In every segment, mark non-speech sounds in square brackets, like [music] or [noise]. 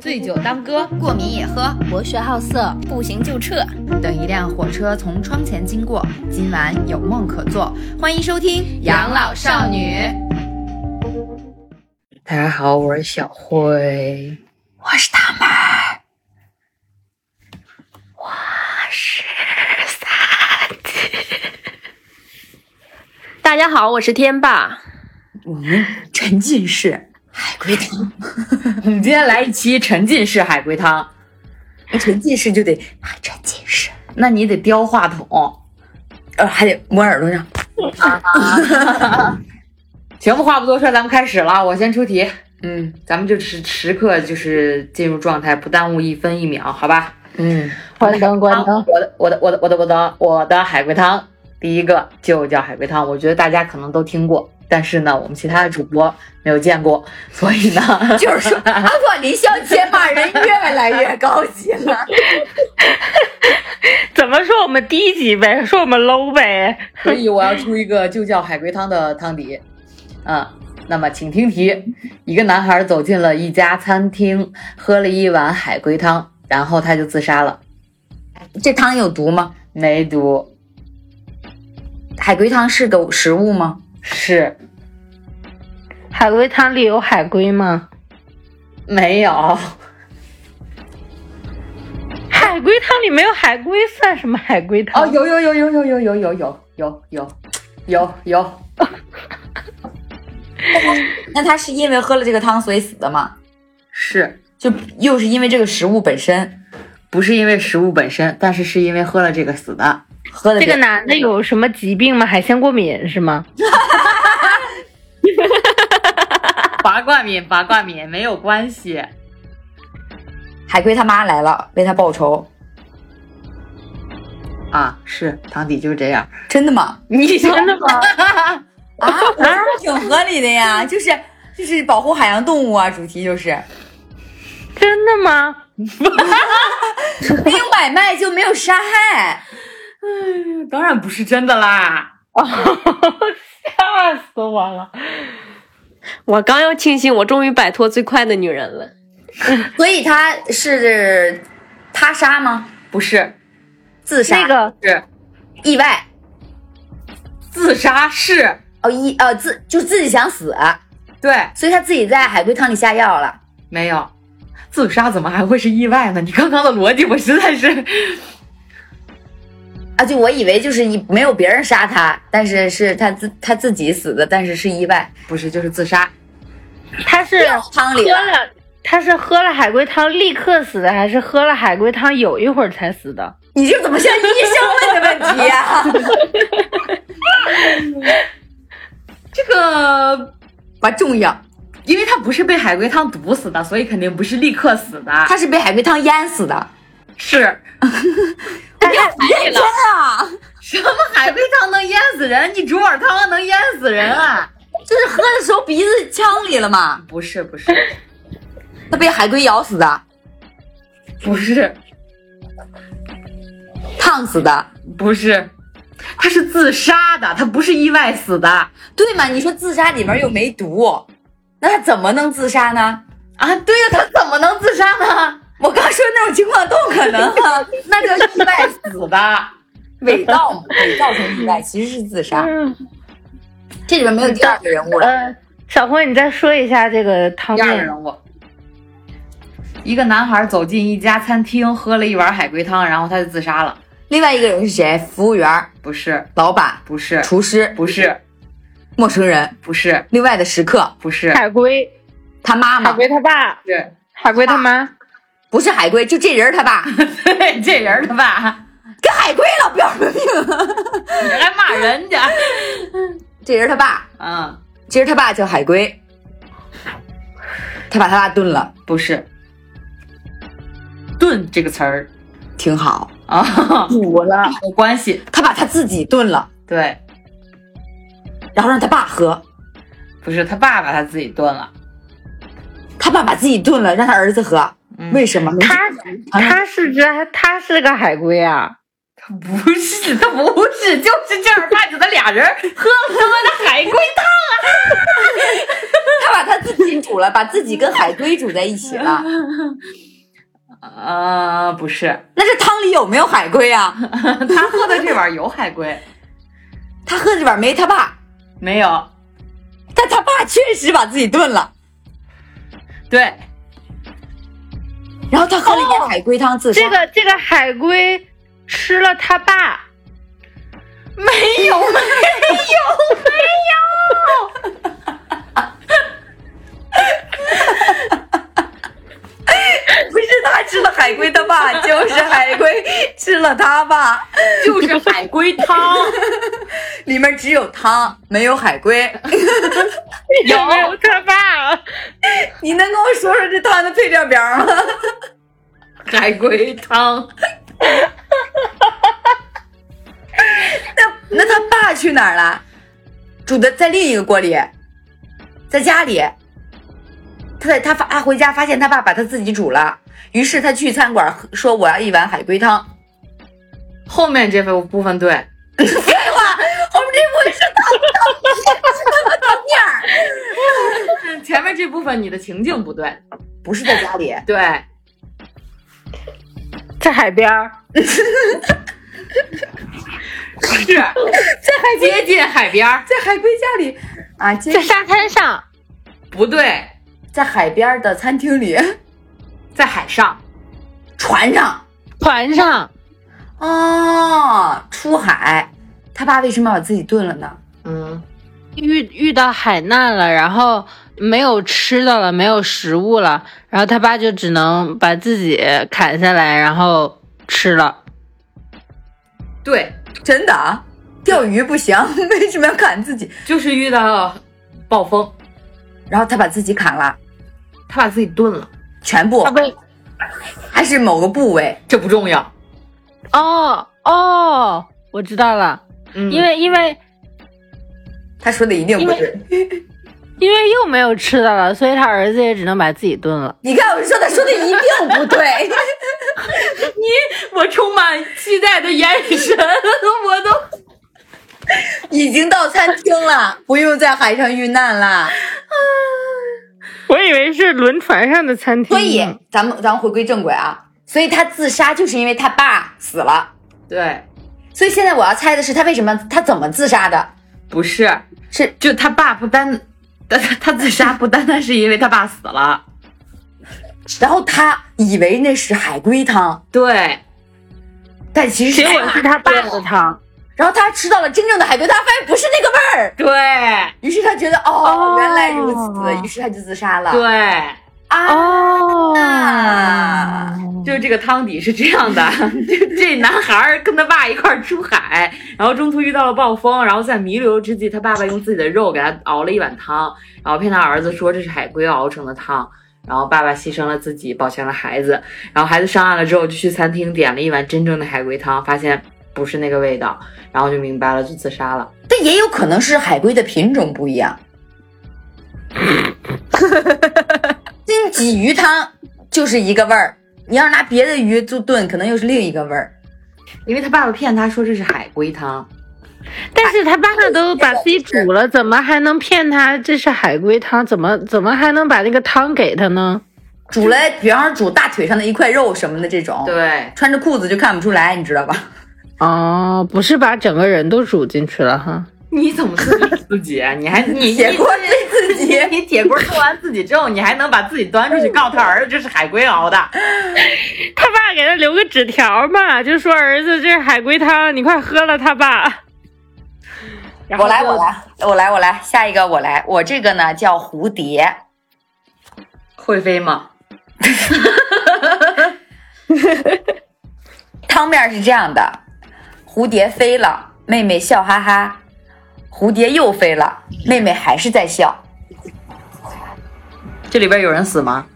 醉酒当歌，过敏也喝，博学好色，不行就撤。等一辆火车从窗前经过，今晚有梦可做。欢迎收听《养老少女》。大家好，我是小慧，我是大妹，我是三姐。大家好，我是天霸。我们沉浸式海龟汤。我们今天来一期沉浸式海龟汤。沉浸式就得沉浸式，那你得叼话筒，呃，还得摸耳朵上。[laughs] 行吧，话不多说，咱们开始了。我先出题，嗯，咱们就是时刻就是进入状态，不耽误一分一秒，好吧？嗯，关灯关灯。我的我的我的我的我的我的海龟汤，第一个就叫海龟汤，我觉得大家可能都听过。但是呢，我们其他的主播没有见过，所以呢，[laughs] 就是说，阿婆离乡街骂人越来越高级了。[laughs] 怎么说我们低级呗？说我们 low 呗？所以我要出一个就叫海龟汤的汤底。嗯，那么请听题：一个男孩走进了一家餐厅，喝了一碗海龟汤，然后他就自杀了。这汤有毒吗？没毒。海龟汤是个食物吗？是。海龟汤里有海龟吗？没有。海龟汤里没有海龟，算什么海龟汤？哦，有有有有有有有有有有有有有。那他是因为喝了这个汤所以死的吗？是。就又是因为这个食物本身？不是因为食物本身，但是是因为喝了这个死的。喝了这个男的有什么疾病吗？海鲜过敏是吗？[laughs] 八卦敏，八卦敏没有关系。海龟他妈来了，为他报仇。啊，是堂弟就是这样。真的吗？你真的吗？[laughs] 啊，挺合理的呀，就是就是保护海洋动物啊，主题就是。真的吗？[laughs] 没有买卖就没有杀害。嗯，当然不是真的啦！[laughs] 吓死我了！[laughs] 我刚要庆幸，我终于摆脱最快的女人了。[laughs] 所以他是他杀吗？不是，自杀。那个是意外。自杀是哦，一呃自就自己想死。对，所以他自己在海龟汤里下药了。没有，自杀怎么还会是意外呢？你刚刚的逻辑我实在是。啊，就我以为就是你没有别人杀他，但是是他自他自己死的，但是是意外，不是就是自杀。他是汤里喝了，他是喝了海龟汤立刻死的，还是喝了海龟汤有一会儿才死的？[laughs] 你这怎么像医生问的问题呀？[laughs] 这个不重要，因为他不是被海龟汤毒死的，所以肯定不是立刻死的。他是被海龟汤淹死的，是。[laughs] 认真啊！什么海龟汤能淹死人？你煮碗汤能淹死人啊？这是喝的时候鼻子呛里了吗？不是不是，他被海龟咬死的，不是，烫死的，不是，他是自杀的，他不是意外死的，对吗？你说自杀里面又没毒，那他怎么能自杀呢？啊，对呀，他怎么能自杀呢？我刚说那种情况都可能啊，[laughs] 那叫意外死的，伪造 [laughs] 伪造成意外，其实是自杀。这里面没有第二个人物了。呃，小辉，你再说一下这个汤面。第二个人物，一个男孩走进一家餐厅，喝了一碗海龟汤，然后他就自杀了。另外一个人是谁？服务员？不是。老板？不是。厨师？不是。陌生人？不是。另外的食客？不是。海龟？他妈妈？海龟他爸？对。海龟他妈？不是海龟，就这人他爸。[laughs] 对，这人他爸。跟海龟老表什么病？[laughs] 你还骂人家？这人他爸，嗯，其实他爸叫海龟，他把他爸炖了，不是？炖这个词儿。挺好。啊，煮了。没关系。他把他自己炖了，对，然后让他爸喝，不是他爸把他自己炖了，他爸把自己炖了，让他儿子喝。为什么？他他是只他是个海龟啊，他不是，他不是，就是正儿八经的俩人喝了他妈的海龟汤。他把他自己煮了，把自己跟海龟煮在一起了。啊、不是，那这汤里有没有海龟啊？他喝的这碗有海龟，他喝的这碗没他爸，没有？但他爸确实把自己炖了，对，然后他喝了一点海龟汤自杀。这个这个海龟吃了他爸，没有，[laughs] 没有没有，不是他吃了海龟他爸，就是海龟吃了他爸，就是海龟汤。里面只有汤，没有海龟。有他爸？你能跟我说说这汤的配料表吗？海龟汤，那那他爸去哪儿了？煮的在另一个锅里，在家里。他在他发他回家发现他爸把他自己煮了，于是他去餐馆喝说我要一碗海龟汤。后面这部分对，废话，后面这部是汤是他的汤面儿，前面这部分你的情境不对，不是在家里。对，在海边儿，是在海接近海边儿，在海龟家里啊，接在沙滩上，不对，在海边的餐厅里，在海上，船上船上，哦，出海，他爸为什么要把自己炖了呢？嗯，遇遇到海难了，然后没有吃的了，没有食物了，然后他爸就只能把自己砍下来，然后吃了。对，真的啊，钓鱼不行，[laughs] 为什么要砍自己？就是遇到暴风，然后他把自己砍了，他把自己炖了，全部还是某个部位？这不重要，哦哦，我知道了，嗯，因为因为他说的一定不对。因为又没有吃的了，所以他儿子也只能把自己炖了。你看，我说他说的一定不对。[laughs] 你我充满期待的眼神，我都 [laughs] 已经到餐厅了，不用在海上遇难了。[laughs] 我以为是轮船上的餐厅，所以，咱们咱们回归正轨啊。所以他自杀就是因为他爸死了。对，所以现在我要猜的是他为什么他怎么自杀的？不是，是就他爸不单，他他他自杀不单单是因为他爸死了，[laughs] 然后他以为那是海龟汤，对，但其实结果是他爸的汤。然后他吃到了真正的海龟汤，发现不是那个味儿，对，于是他觉得哦，哦原来如此，于是他就自杀了。对，啊，哦，就是这个汤底是这样的，[laughs] 这这男孩儿跟他爸一块儿出海，然后中途遇到了暴风，然后在弥留之际，他爸爸用自己的肉给他熬了一碗汤，然后骗他儿子说这是海龟熬成的汤，然后爸爸牺牲了自己，保全了孩子，然后孩子上岸了之后就去餐厅点了一碗真正的海龟汤，发现不是那个味道，然后就明白了，就自杀了。[laughs] [laughs] 但也有可能是海龟的品种不一样。金鲫鱼汤就是一个味儿，你要是拿别的鱼做炖，可能又是另一个味儿。因为他爸爸骗他说这是海龟汤，但是他爸爸都把自己煮了，怎么还能骗他这是海龟汤？怎么怎么还能把那个汤给他呢？煮了，比方说煮大腿上的一块肉什么的这种，对，穿着裤子就看不出来，你知道吧？哦，不是把整个人都煮进去了哈。你怎么自己自己啊？你还你铁锅对自己，你铁锅做 [laughs] 完自己之后，你还能把自己端出去，告诉他儿子这是海龟熬的。[laughs] 他爸给他留个纸条嘛，就说儿子这是海龟汤，你快喝了。他爸，[laughs] 我来，我来，我来，我来，下一个我来，我这个呢叫蝴蝶，会飞吗？汤面是这样的：蝴蝶飞了，妹妹笑哈哈；蝴蝶又飞了，妹妹还是在笑。这里边有人死吗？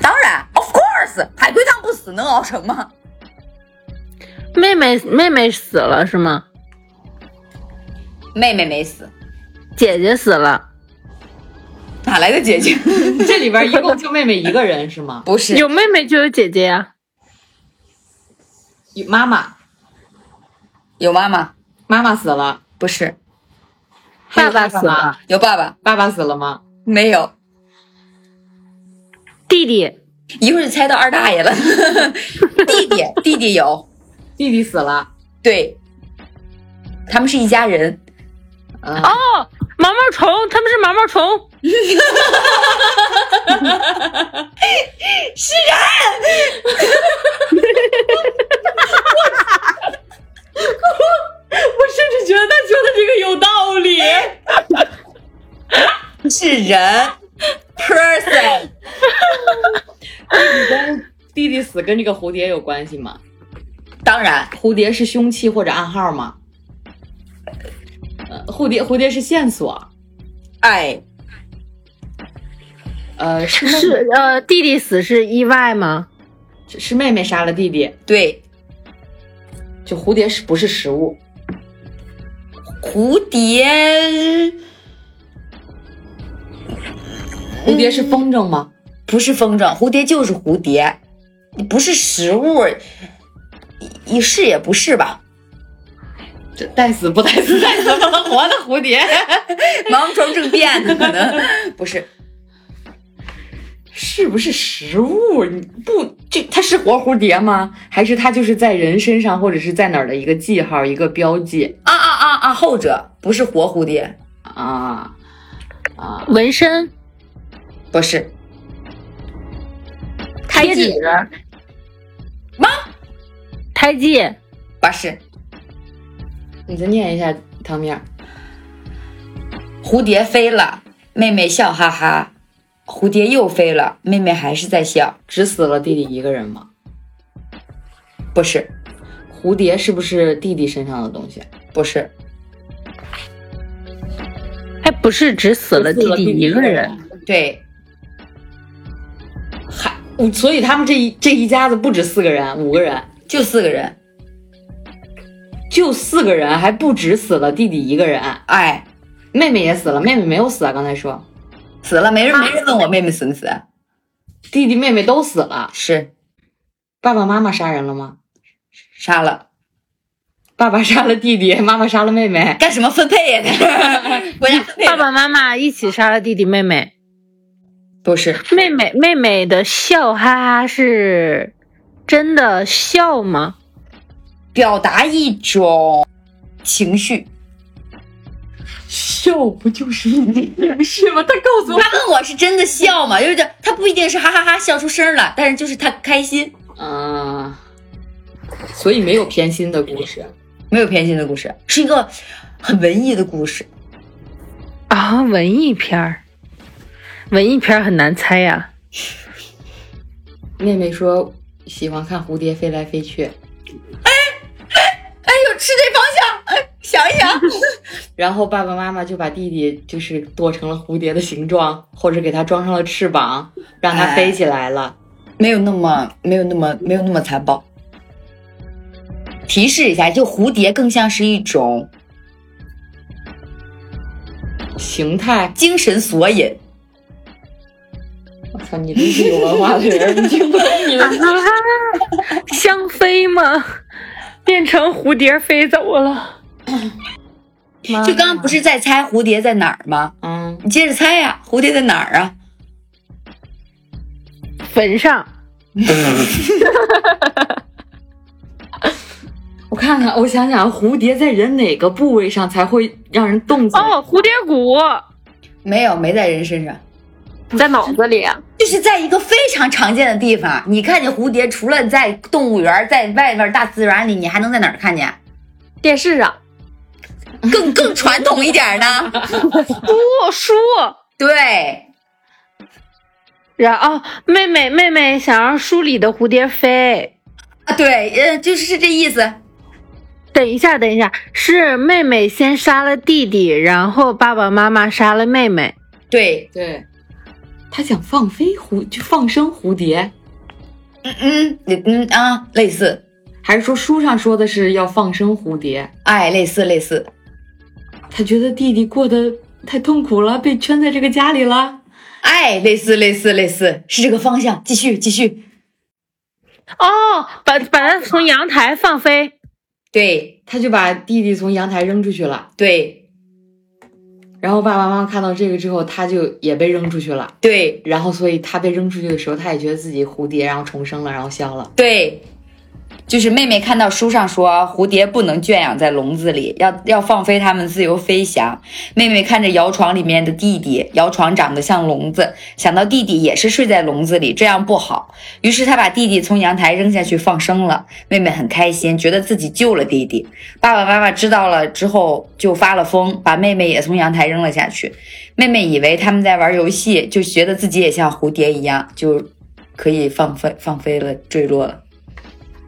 当然，of course，海龟汤不死能熬成吗？妹妹妹妹死了是吗？妹妹没死，姐姐死了，哪来的姐姐？[laughs] 这里边一共就妹妹一个人是吗？[laughs] 不是，有妹妹就有姐姐呀、有妈妈，有妈妈，妈妈死了，不是还有爸爸死吗了，有爸爸，爸爸死了吗？没有。弟弟一会儿就猜到二大爷了。[laughs] 弟弟，弟弟有，弟弟死了。对，他们是一家人。嗯，哦，毛毛虫，他们是毛毛虫。[laughs] 是人，[laughs] 我甚至觉得他说的这个有道理。[laughs] 是人，person。[laughs] 弟弟死跟这个蝴蝶有关系吗？当然，蝴蝶是凶器或者暗号吗？呃，蝴蝶蝴蝶是线索。哎，呃，是是呃，弟弟死是意外吗？是妹妹杀了弟弟，对，就蝴蝶是不是食物？蝴蝶，蝴蝶是风筝吗？不是风筝，蝴蝶就是蝴蝶，不是食物，一是也不是吧？这带死不带死，带死不能 [laughs] 活的蝴蝶。毛毛虫政变呢可能不是，是不是食物？你不，这它是活蝴蝶吗？还是它就是在人身上或者是在哪儿的一个记号、一个标记啊啊啊啊！后者不是活蝴蝶，啊啊？纹身、不是胎记、吗？胎记、不是你再念一下汤面儿。蝴蝶飞了，妹妹笑哈哈。蝴蝶又飞了，妹妹还是在笑。只死了弟弟一个人吗？不是，蝴蝶是不是弟弟身上的东西？不是，还不是只死了弟弟一个人。对，还，所以他们这一这一家子不止四个人，五个人，就四个人。就四个人，还不止死了弟弟一个人，哎，妹妹也死了，妹妹没有死啊。刚才说死了，没人没人问我妹妹死没死。弟弟妹妹都死了，是爸爸妈妈杀人了吗？杀了，爸爸杀了弟弟，妈妈杀了妹妹。干什么分配呀？[laughs] 国家分配爸爸妈妈一起杀了弟弟妹妹。不是妹妹妹妹的笑哈哈是真的笑吗？表达一种情绪。笑不就是一种情绪吗？他告诉我，他问我是真的笑吗？就是这他不一定是哈哈哈笑出声了，但是就是他开心，嗯，所以没有偏心的故事。没有偏心的故事，是一个很文艺的故事。啊，文艺片儿，文艺片儿很难猜呀、妹妹说喜欢看蝴蝶飞来飞去，哎哎呦，是这方向，哎，想一想，[laughs] 然后爸爸妈妈就把弟弟就是剁成了蝴蝶的形状，或者给他装上了翅膀，让他飞起来了。没有那么没有那么没有那么残暴。提示一下，就蝴蝶更像是一种形态，精神索引。我操，你真是有文化的人，你听不懂你的。香飞吗？变成蝴蝶飞走了。就刚刚不是在猜蝴蝶在哪儿吗？嗯，你接着猜呀、蝴蝶在哪儿啊？坟上，我 [laughs] 看看，我想想，蝴蝶在人哪个部位上才会让人动起来？哦，蝴蝶骨，没有，没在人身上，在脑子里啊。就是在一个非常常见的地方。你看见蝴蝶，除了在动物园，在外面大自然里，你还能在哪儿看见？电视上，更更传统一点呢？[laughs] 书书。对，然后、哦、妹妹妹妹想让书里的蝴蝶飞。啊对，呃，就是是这意思。等一下，等一下，是妹妹先杀了弟弟，然后爸爸妈妈杀了妹妹。对，对，他想放飞蝴，就放生蝴蝶，嗯嗯嗯嗯啊，类似，还是说书上说的是要放生蝴蝶？哎，类似类似，他觉得弟弟过得太痛苦了，被圈在这个家里了。哎，类似类似类似，是这个方向。继续继续，哦，把把它从阳台放飞。对他就把弟弟从阳台扔出去了。对然后爸爸妈妈看到这个之后，他就也被扔出去了。对然后，所以他被扔出去的时候，他也觉得自己蝴蝶，然后重生了，然后笑了。对，就是妹妹看到书上说蝴蝶不能圈养在笼子里，要要放飞它们自由飞翔。妹妹看着摇床里面的弟弟，摇床长得像笼子，想到弟弟也是睡在笼子里，这样不好，于是她把弟弟从阳台扔下去放生了。妹妹很开心，觉得自己救了弟弟。爸爸妈妈知道了之后就发了疯，把妹妹也从阳台扔了下去。妹妹以为他们在玩游戏，就觉得自己也像蝴蝶一样，就可以放飞放飞了，坠落了。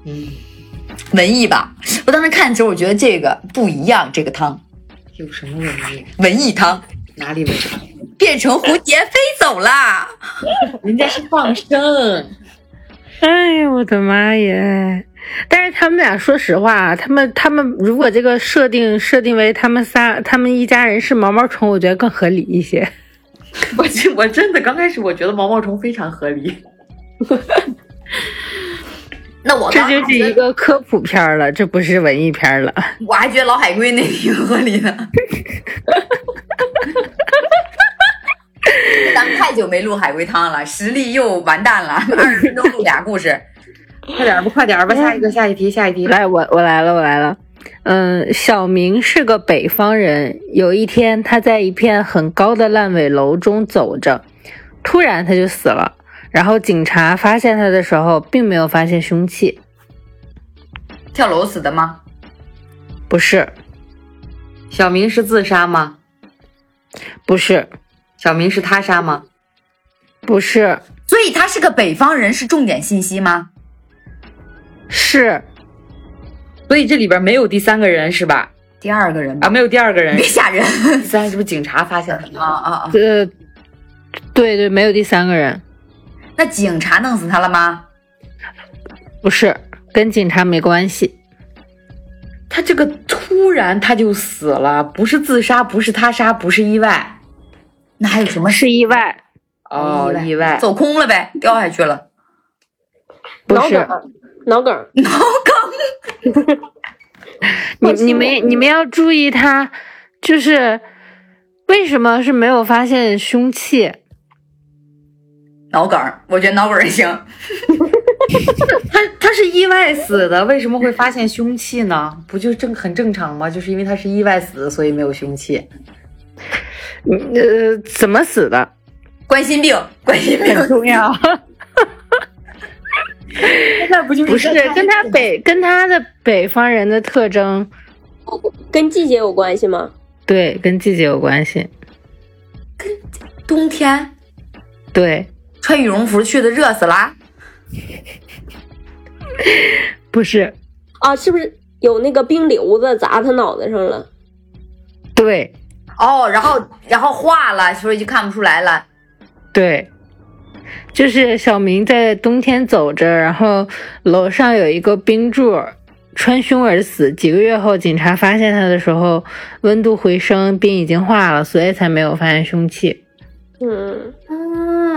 嗯，文艺吧。我当时看的时候，我觉得这个不一样，这个汤有什么文艺？文艺汤哪里文艺？变成蝴蝶飞走啦。人家是放生。哎呀，我的妈耶！但是他们俩，说实话，他们他们如果这个设定设定为他们仨，他们一家人是毛毛虫，我觉得更合理一些。我真我真的刚开始我觉得毛毛虫非常合理。[laughs] 那我这就是一个科普片了，这不是文艺片了。我还觉得老海龟那挺合理的。咱们太久没录海龟汤了，实力又完蛋了，二十分钟录俩故事。[laughs] 快点吧，快点吧，下一个，下一题，下一题。来，我我来了，我来了。嗯，小明是个北方人。有一天，他在一片很高的烂尾楼中走着，突然他就死了。然后警察发现他的时候，并没有发现凶器，跳楼死的吗？不是，小明是自杀吗？不是，小明是他杀吗？不是，所以他是个北方人，是重点信息吗？是所以这里边没有第三个人是吧？第二个人吧啊，没有第二个人别。吓人 [laughs] 第三是不是警察发现的？啊啊啊！呃，对对，没有第三个人，那警察弄死他了吗？不是跟警察没关系，他这个突然他就死了，不是自杀，不是他杀，不是意外。那还有什么？是意外，哦，意外。走空了呗，掉下去了。不是。脑梗，脑梗，脑梗。[laughs] 你你们你们要注意他，就是为什么是没有发现凶器？脑梗儿，我觉得脑梗儿行。[laughs] 他他是意外死的，为什么会发现凶器呢？不就正很正常吗？就是因为他是意外死的，所以没有凶器。呃，怎么死的冠心病，冠心病很重要，[laughs] 那不就是不是跟他北跟他的北方人的特征，跟季节有关系吗？对，跟季节有关系，跟冬天对，穿羽绒服去的，热死啦。[laughs] 不是，啊，是不是有那个冰瘤子砸他脑袋上了？对哦，然后然后化了，所以就看不出来了。对，就是小明在冬天走着，然后楼上有一个冰柱。穿胸而死，几个月后，警察发现他的时候，温度回升，冰已经化了，所以才没有发现凶器。嗯，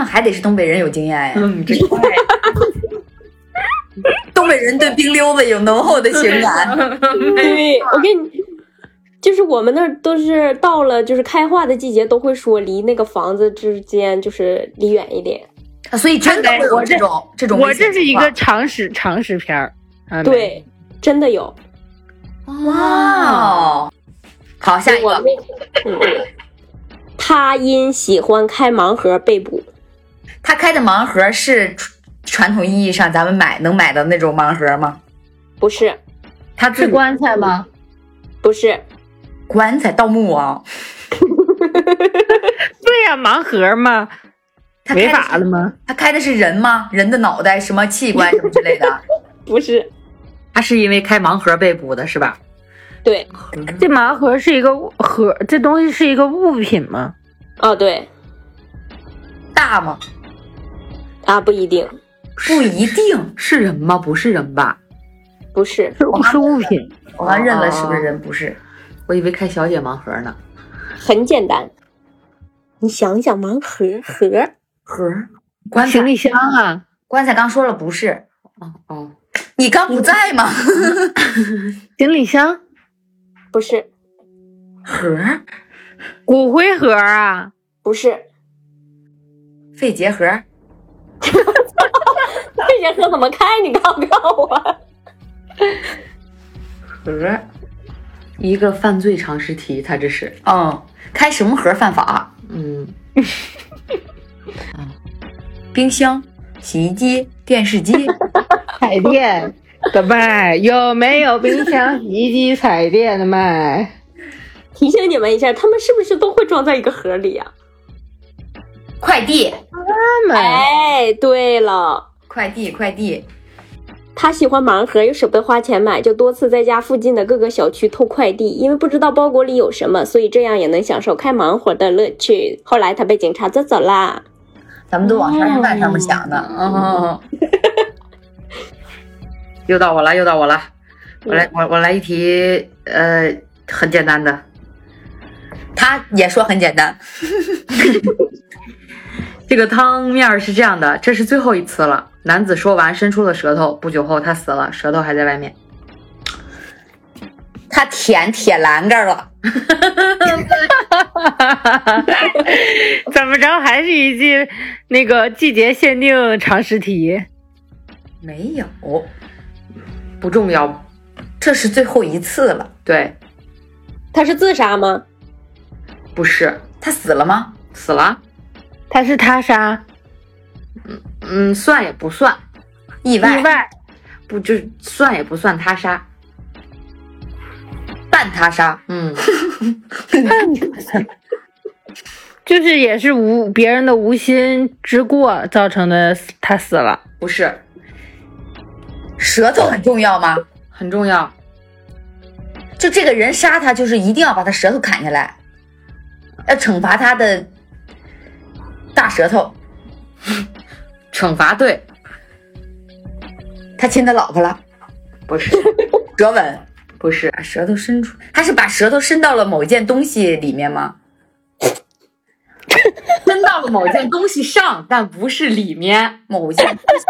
嗯，还得是东北人有经验呀。嗯，这快。东北人对冰溜子有浓厚的情感。[laughs] 对，我跟你，就是我们那儿都是到了就是开化的季节，都会说离那个房子之间就是离远一点。所以真的会有这种这种我这是一个常识常识片儿。啊，对，真的有。哇哦，好，下一个，嗯，他因喜欢开盲盒被捕。他开的盲盒是传传统意义上咱们买能买到那种盲盒吗？不是，他是棺材吗？不是，棺材盗墓啊？[laughs] 对呀、盲盒嘛，他开的是法了吗？他开的是人吗？人的脑袋、什么器官什么之类的？[laughs] 不是，他是因为开盲盒被捕的，是吧？对，这盲盒是一个盒，这东西是一个物品吗？哦，对，大吗？啊，不一定，不一定。是人吗？不是人吧？不是，是是物品。我刚认了，是不是人？不是。我以为开小姐盲盒呢。很简单。你想想，盲盒盒，盒棺材行李箱啊，棺材刚说了不是，哦哦，你刚不在吗？[laughs] 行李箱、不是，[laughs] 盒、骨灰盒啊，不是，肺结核、这节课怎么开？你告不告我？盒，一个犯罪常识题，他这是，嗯，开什么盒犯法？嗯，[laughs] 冰箱、洗衣机、电视机，[laughs] 彩电的卖，有没有冰箱、洗衣机、彩电的卖？[laughs] 提醒你们一下，他们是不是都会装在一个盒里呀、快递、哎，对了，快递、快递。他喜欢盲盒，又舍不得花钱买，就多次在家附近的各个小区偷快递。因为不知道包裹里有什么，所以这样也能享受开盲盒的乐趣。后来他被警察抓走啦。咱们都往杀人犯上面想呢。哦，又到我了，又到我了，我来，我我来一题，呃，很简单的，他也说很简单，[laughs] 这个汤面儿是这样的，这是最后一次了。男子说完，伸出了舌头。不久后，他死了，舌头还在外面。他舔铁栏杆了。[laughs] 怎么着？还是一句那个季节限定常识题。没有，不重要，这是最后一次了。对，他是自杀吗？不是他死了吗？死了，他是他杀，嗯，算也不算，意外、意外不就算也不算他杀，半他杀。嗯，半 [laughs] 就是也是无别人的无心之过造成的，他死了。不是，舌头很重要吗？很重要，就这个人杀他，就是一定要把他舌头砍下来，要惩罚他的大舌头。惩罚对，他亲他老婆了，不是，舌吻，不是，把舌头伸出，他是把舌头伸到了某件东西里面吗？伸到了某件东西上，但不是里面，某件东西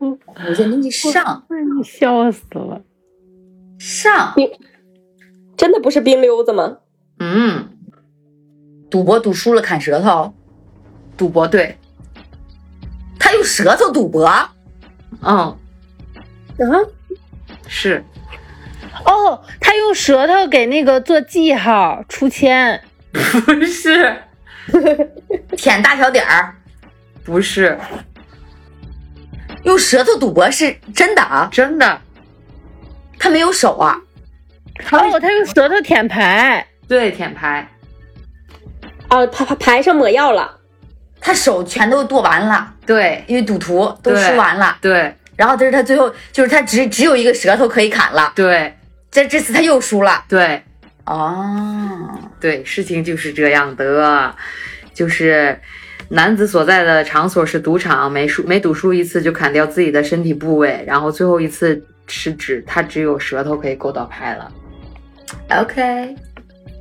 上，某件东西上笑死了！上，真的不是冰溜子吗？嗯，赌博赌输了砍舌头，赌博对，他用舌头赌博，嗯，啊，是，哦，他用舌头给那个做记号出签，不是，[laughs] 舔大小点儿，不是，用舌头赌博是真的啊？真的，他没有手啊？哦，他用舌头舔牌，对，舔牌，哦，牌牌牌上抹药了。他手全都剁完了，对，因为赌徒都输完了。对，然后这是他最后，就是他只只有一个舌头可以砍了，对，这这次他又输了。对，哦，对，事情就是这样的，就是男子所在的场所是赌场，每输每赌输一次就砍掉自己的身体部位，然后最后一次是指他只有舌头可以够到牌了，OK，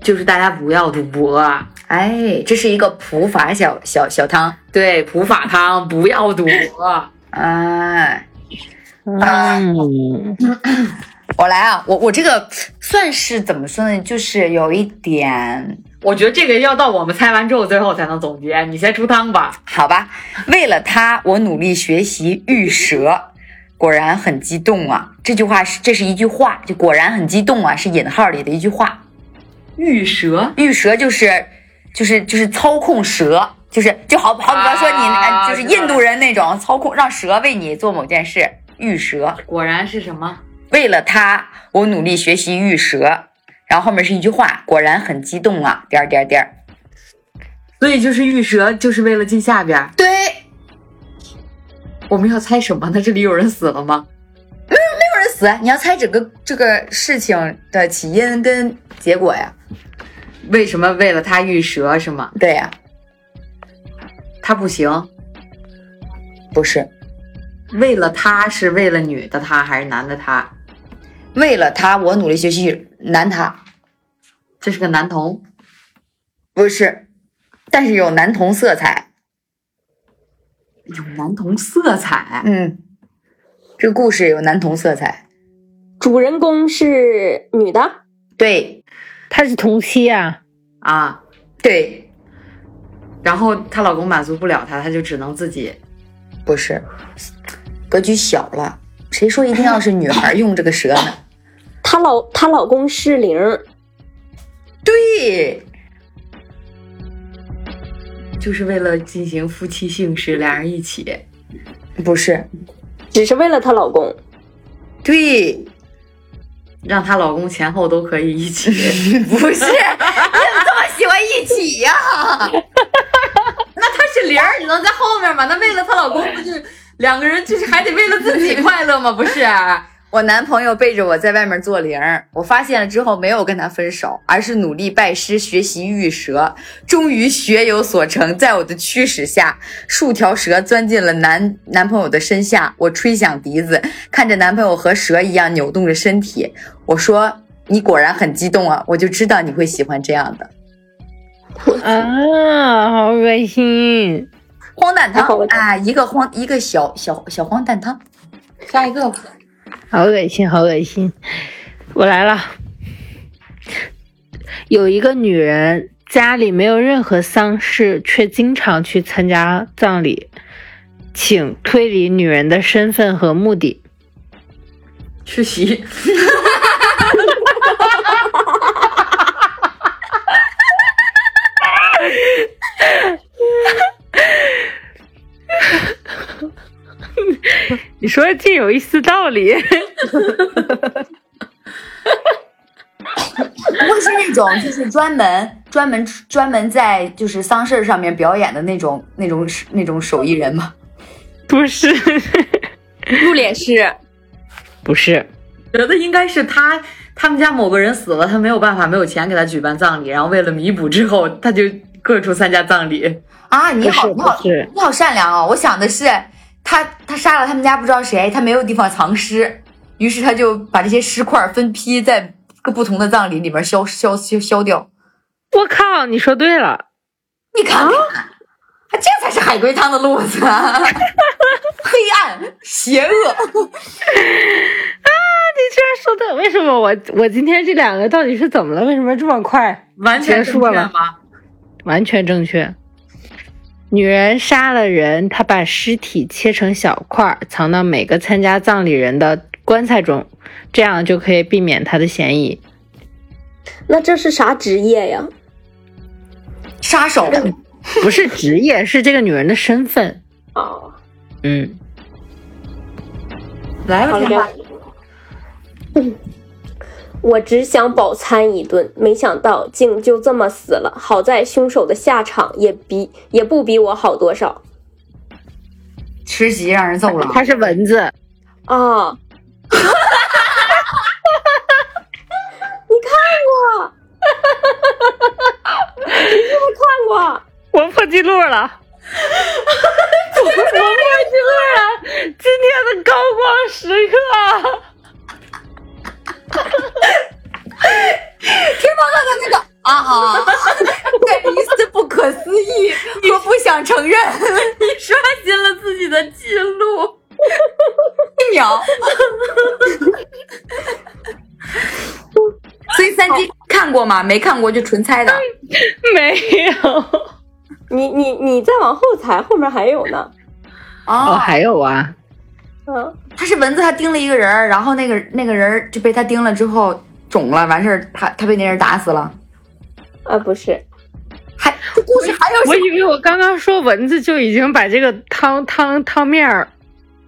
就是大家不要赌博啊，哎，这是一个普法小小小汤，对，普法汤不要赌博。哎，嗯，我来啊，我我这个算是怎么说呢，就是有一点我觉得这个要到我们猜完之后，最后才能总结。你先出汤吧。好吧，为了他，我努力学习玉蛇，果然很激动啊！这句话是这是一句话，就果然很激动啊，是引号里的一句话。玉蛇，玉蛇就是就是就是操控蛇，就是就好好比方说你、啊呃就是印度人那种操控，让蛇为你做某件事。玉蛇，果然是什么？为了他，我努力学习玉蛇。然后后面是一句话，果然很激动啊！点儿点儿点儿，所以就是玉蛇，就是为了进下边儿。对，我们要猜什么呢？这里有人死了吗？有人死，你要猜整个这个事情的起因跟结果呀？为什么为了他遇蛇是吗？对呀，他不行，不是为了他是为了女的他还是男的他？为了他，我努力学习男他，这是个男童，不是，但是有男童色彩，有男童色彩。嗯，这个故事有男童色彩。主人公是女的，对她是同妻啊，啊，对，然后她老公满足不了她，她就只能自己。不是，格局小了。谁说一定要是女孩用这个蛇呢？[laughs] 她老她老公是零，对，就是为了进行夫妻性事，俩人一起。不是，只是为了她老公。对，让她老公前后都可以一起。[laughs] 不是，你怎么这么喜欢一起呀、[laughs] 那她是零儿，你能在后面吗？那为了她老公，不就两个人就是还得为了自己快乐吗？不是？我男朋友背着我在外面做零儿，我发现了之后没有跟他分手，而是努力拜师学习御蛇，终于学有所成。在我的驱使下，数条蛇钻进了男男朋友的身下，我吹响笛子，看着男朋友和蛇一样扭动着身体，我说：“你果然很激动啊，我就知道你会喜欢这样的 [laughs] 啊，好恶心！荒诞汤啊，一个荒一个小小小荒诞汤。”下一个，[laughs] 好恶心，好恶心！我来了。有一个女人家里没有任何丧事，却经常去参加葬礼，请推理女人的身份和目的。吃席。[laughs] 你说的竟有一丝道理。不会是那种就是专门专门专门在就是丧事上面表演的那种那种那种手艺人吗？不是，露脸师，[laughs] 不是，觉得应该是他他们家某个人死了，他没有办法，没有钱给他举办葬礼，然后为了弥补之后，他就各处参加葬礼。啊，你好，你好，你好善良哦！我想的是他他杀了他们家不知道谁，他没有地方藏尸，于是他就把这些尸块分批在各不同的葬礼里边消消消消掉。我靠，你说对了。你看看，啊这才是海龟汤的路子啊！[laughs] 黑暗、邪恶啊，你居然说对，为什么我我今天这两个到底是怎么了？为什么这么快？完全正确结束了吗？完全正确。女人杀了人，她把尸体切成小块儿，藏到每个参加葬礼人的棺材中，这样就可以避免她的嫌疑。那这是啥职业呀？杀手。不是职业，是这个女人的身份。哦，嗯，来吧，好天霸。嗯，[laughs] 我只想饱餐一顿，没想到竟就这么死了。好在凶手的下场也比也不比我好多少吃席让人揍了，他是蚊子。啊！[laughs] 你看过？[laughs] 你是不是看过？我 [laughs] 破纪录了，我破纪录了！今天的高光时刻。听到刚才那个啊，再一次不可思议和不想承认，你刷新了自己的记录。一秒。所以三金看过吗？没看过就纯猜的。没有。你你你再往后猜，后面还有呢。哦，哦，还有啊，嗯，他是蚊子，他叮了一个人儿，然后那个那个人儿就被他叮了之后肿了，完事儿他他被那人打死了。啊，不是，还这故事还有我以为我刚刚说蚊子就已经把这个汤汤汤面儿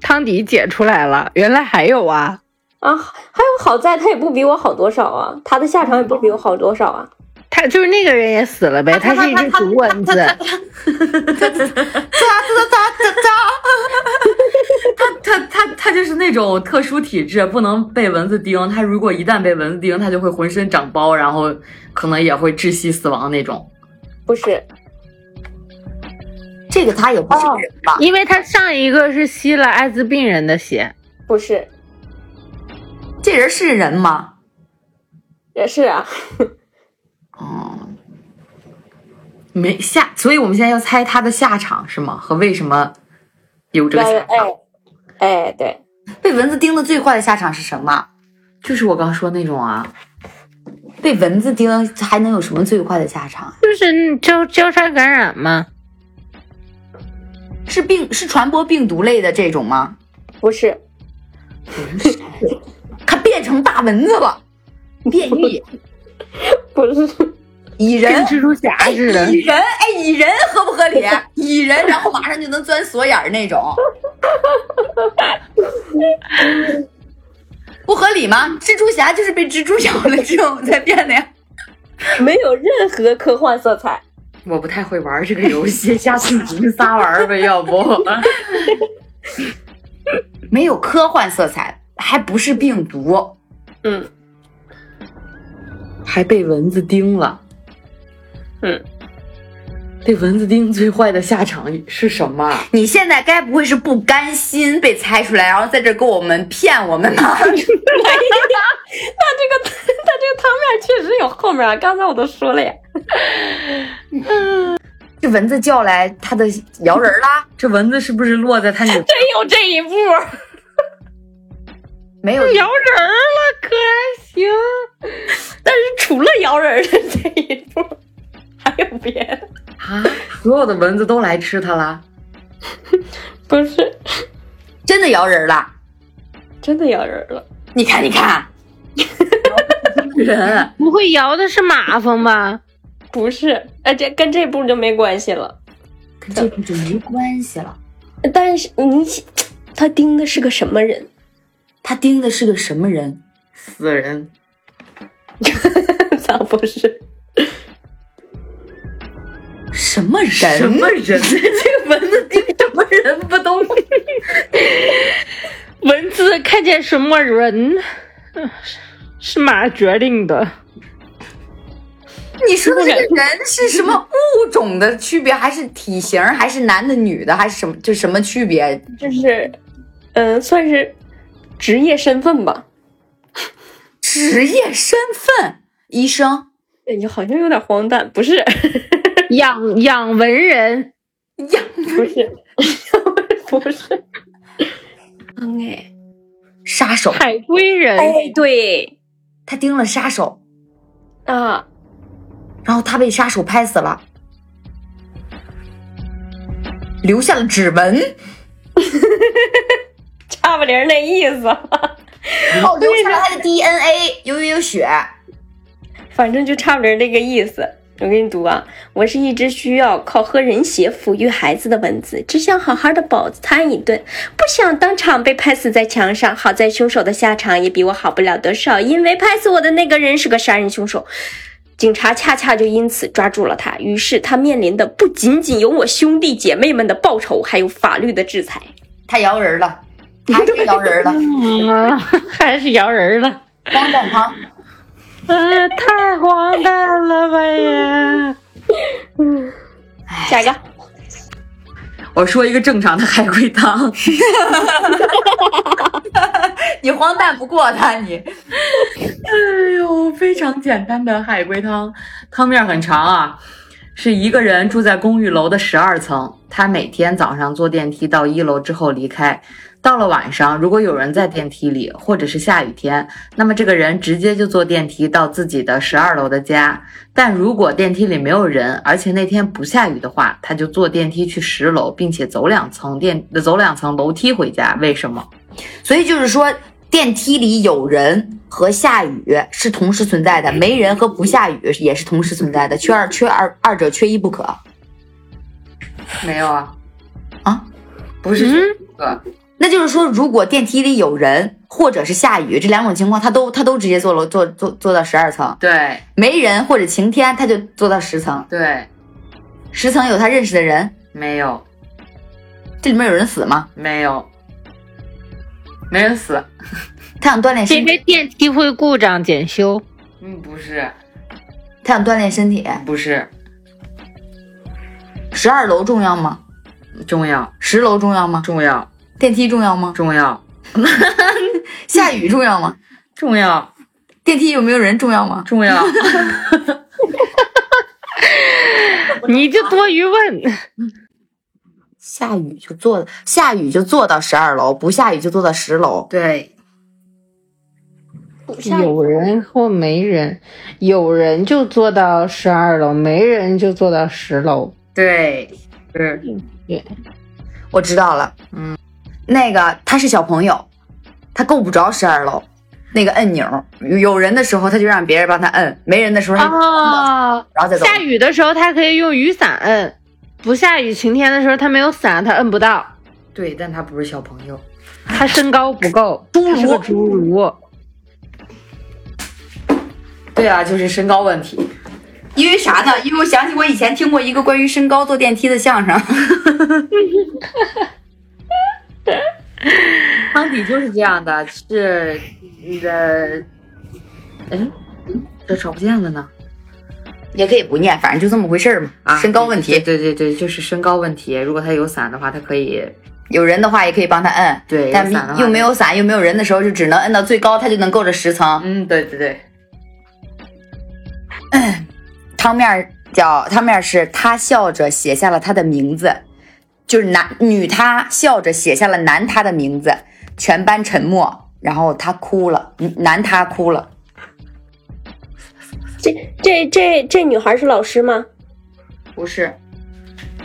汤底解出来了，原来还有啊！啊，还有好在他也不比我好多少啊，他的下场也不比我好多少啊。他就是那个人也死了呗，他是一只毒蚊子。哒哒哒哒哒。他他他他就是那种特殊体质，不能被蚊子叮。他如果一旦被蚊子叮，他就会浑身长包，然后可能也会窒息死亡那种。不是，这个他也不是人吧？因为他上一个是吸了艾滋病人的血，不是，这人是人吗？也是啊。哦，没下，所以我们现在要猜他的下场是吗？和为什么有这个下场。哎哎，对，被蚊子叮的最坏的下场是什么？就是我刚说那种啊，被蚊子叮还能有什么最坏的下场？就是交交叉感染吗。是病是传播病毒类的这种吗？不是不是，它变成大蚊子了，变异，[laughs] 不是，蚁人跟。蜘蛛侠似的。蚁人，哎，蚁人合不合理？蚁人，然后马上就能钻锁眼儿那种，不合理吗？蜘蛛侠就是被蜘蛛咬了之后才变的呀。没有任何科幻色彩。我不太会玩这个游戏，下次你们仨玩呗，要不？没有科幻色彩，还不是病毒。嗯还被蚊子叮了。嗯，被蚊子叮最坏的下场是什么？你现在该不会是不甘心被猜出来，然后在这儿给我们骗我们吧？[laughs] 他这个他这个汤面确实有后面啊，刚才我都说了呀。这蚊子叫来，它的摇人啦？这蚊子是不是落在他女？真有这一步，没有，摇人了，可还行？但是除了摇人儿的这一步，还有别的？啊，所有的蚊子都来吃它了。[laughs] 不是，真的咬人了。真的咬人了。你看，你看，[laughs] 人不会摇的是马蜂吧？不是，哎，这跟这步就没关系了。跟这个就没关系了。但是你想，他盯的是个什么人？他盯的是个什么人？死人，[laughs] 咋不是？什么人？什么人？这个蚊子叮什么人不都？[laughs] 蚊子看见什么人，嗯是是马决定的。你说的这个人是什么物种的区别，还是体型，还是男的、女的，还是什么？就什么区别？就是，嗯、算是职业身份吧。职业身份？医生？哎你好像有点荒诞，不是？养养文人，养，不是，[laughs] 不是。嗯哎，杀手？海归人，哎，对他盯了杀手，啊，然后他被杀手拍死了，留下了指纹。[laughs] 差不离儿那意思。哦，留下了他的 DNA，有有有血。反正就差不离儿那个意思。我给你读啊，我是一只需要靠喝人血抚育孩子的蚊子，只想好好的饱餐一顿，不想当场被拍死在墙上。好在凶手的下场也比我好不了多少，因为拍死我的那个人是个杀人凶手。警察恰恰就因此抓住了他，于是他面临的不仅仅有我兄弟姐妹们的报仇，还有法律的制裁。他摇人了，还是摇人了。[laughs] 还是摇人了。荒诞汤，啊，太荒诞了吧也！下一个，我说一个正常的海龟汤，[laughs] 你荒诞不过他，你哎呦，非常简单的海龟汤，汤面很长啊。是一个人住在公寓楼的十二层，他每天早上坐电梯到一楼之后离开。到了晚上，如果有人在电梯里，或者是下雨天，那么这个人直接就坐电梯到自己的十二楼的家。但如果电梯里没有人，而且那天不下雨的话，他就坐电梯去十楼，并且走两层电走两层楼梯回家。为什么？所以就是说，电梯里有人和下雨是同时存在的，没人和不下雨也是同时存在的，缺二缺二，二者缺一不可。没有啊。啊，不是。那就是说，如果电梯里有人或者是下雨这两种情况，他都他都直接坐楼坐坐坐到十二层，对。没人或者晴天他就坐到十层，对，十层有他认识的人，没有。这里面有人死吗？没有，没人死。他想锻炼身体，因为电梯会故障检修，嗯，不是，他想锻炼身体。不是十二楼重要吗？重要，十楼重要吗？重要，电梯重要吗？重要，[laughs] 下雨重要吗？重要，电梯有没有人重要吗？重要。[laughs] 你就多余问。下雨就坐，下雨就坐到十二楼，不下雨就坐到十楼。对，有人或没人，有人就坐到十二楼，没人就坐到十楼。对，是，我知道了，嗯，那个他是小朋友，他够不着十二楼那个按钮，有人的时候他就让别人帮他摁，没人的时候他然后再走。下雨的时候他可以用雨伞摁，不下雨晴天的时候他没有伞，他摁不到，对，但他不是小朋友。他身高不够，侏儒，侏儒。对啊，就是身高问题。因为啥呢？因为我想起我以前听过一个关于身高坐电梯的相声。[laughs] 汤底就是这样的，是你的，哎，这找不见了呢。也可以不念，反正就这么回事儿嘛。啊，身高问题，对对对，就是身高问题。如果他有伞的话，他可以有人的话也可以帮他摁，对但又没有伞又没有人的时候，就只能摁到最高，他就能够着十层。嗯，对对对，[clears throat] 汤面叫汤面是他笑着写下了他的名字，就是男女他笑着写下了男他的名字，全班沉默，然后他哭了，嗯男他哭了，这这这这女孩是老师吗？不是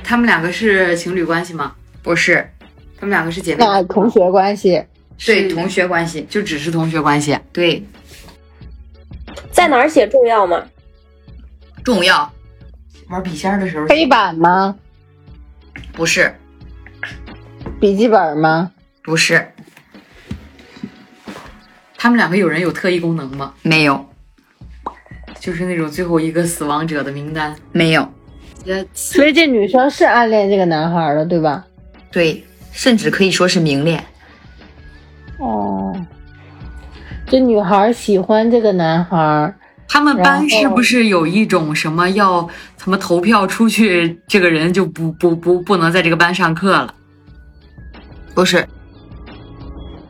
他们两个是情侣关系吗？不是，他们两个是姐妹，那同学关系，对同学关系，就只是同学关系。对在哪儿写重要吗？重要。玩笔仙的时候黑板吗？不是笔记本吗？不是他们两个有人有特异功能吗？没有就是那种最后一个死亡者的名单。没有所以这女生是暗恋这个男孩的，对吧？对，甚至可以说是明恋。哦，这女孩喜欢这个男孩，他们班是不是有一种什么要什么投票出去，这个人就不不不不能在这个班上课了？不是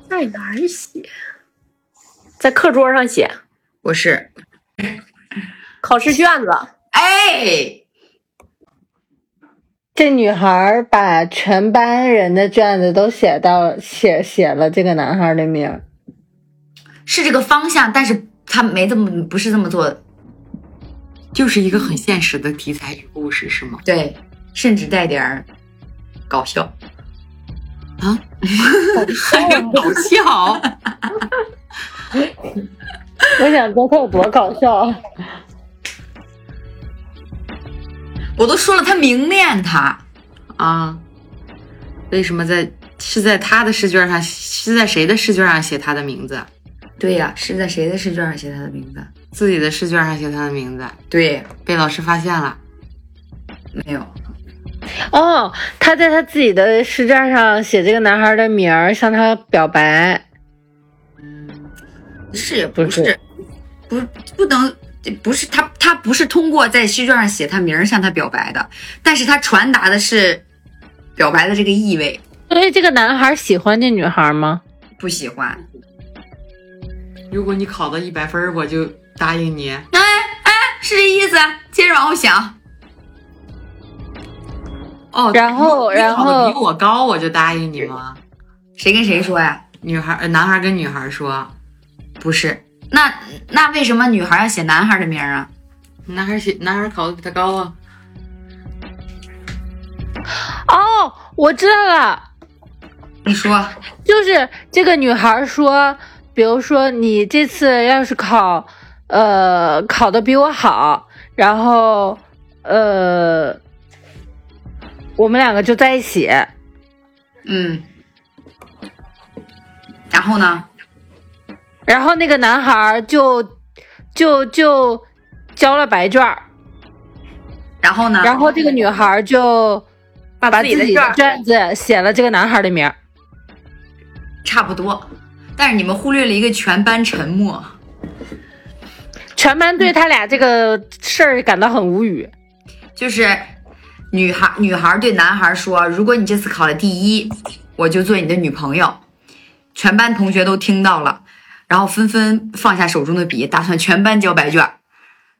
在哪儿写？在课桌上写，不是，考试卷子。哎，这女孩把全班人的卷子都写到写写了这个男孩的名。是这个方向，但是他没这么不是这么做的。就是一个很现实的题材与故事，是吗？对，甚至带点儿搞笑。啊，还有搞笑，[laughs] 我想知道他有多搞笑。我都说了，他明恋他，啊？为什么在是在他的试卷上，是在谁的试卷上写他的名字？对呀、是在谁的试卷上写他的名字？自己的试卷上写他的名字，对，被老师发现了。没有，哦，他在他自己的试卷上写这个男孩的名儿，向他表白。是也不是不是，不不能，不是他他不是通过在试卷上写他名儿向他表白的，但是他传达的是表白的这个意味，所以这个男孩喜欢这女孩吗？不喜欢。如果你考到一百分儿，我就答应你。哎哎，是这意思。接着往后想，哦，然后你考得然后比我高，我就答应你吗？谁跟谁说呀？女孩、呃男孩跟女孩说，不是，那那为什么女孩要写男孩的名儿啊？男孩写男孩考的比他高啊。哦，我知道了，你说，就是这个女孩说，比如说你这次要是考，呃，考的比我好，然后呃，我们两个就在一起。嗯，然后呢？然后那个男孩就就就交了白卷儿，然后呢？然后这个女孩就把自己的卷子写了这个男孩的名儿。差不多，但是你们忽略了一个全班沉默。全班对他俩这个事儿感到很无语。就是女孩女孩对男孩说：“如果你这次考了第一，我就做你的女朋友。”全班同学都听到了，然后纷纷放下手中的笔，打算全班交白卷，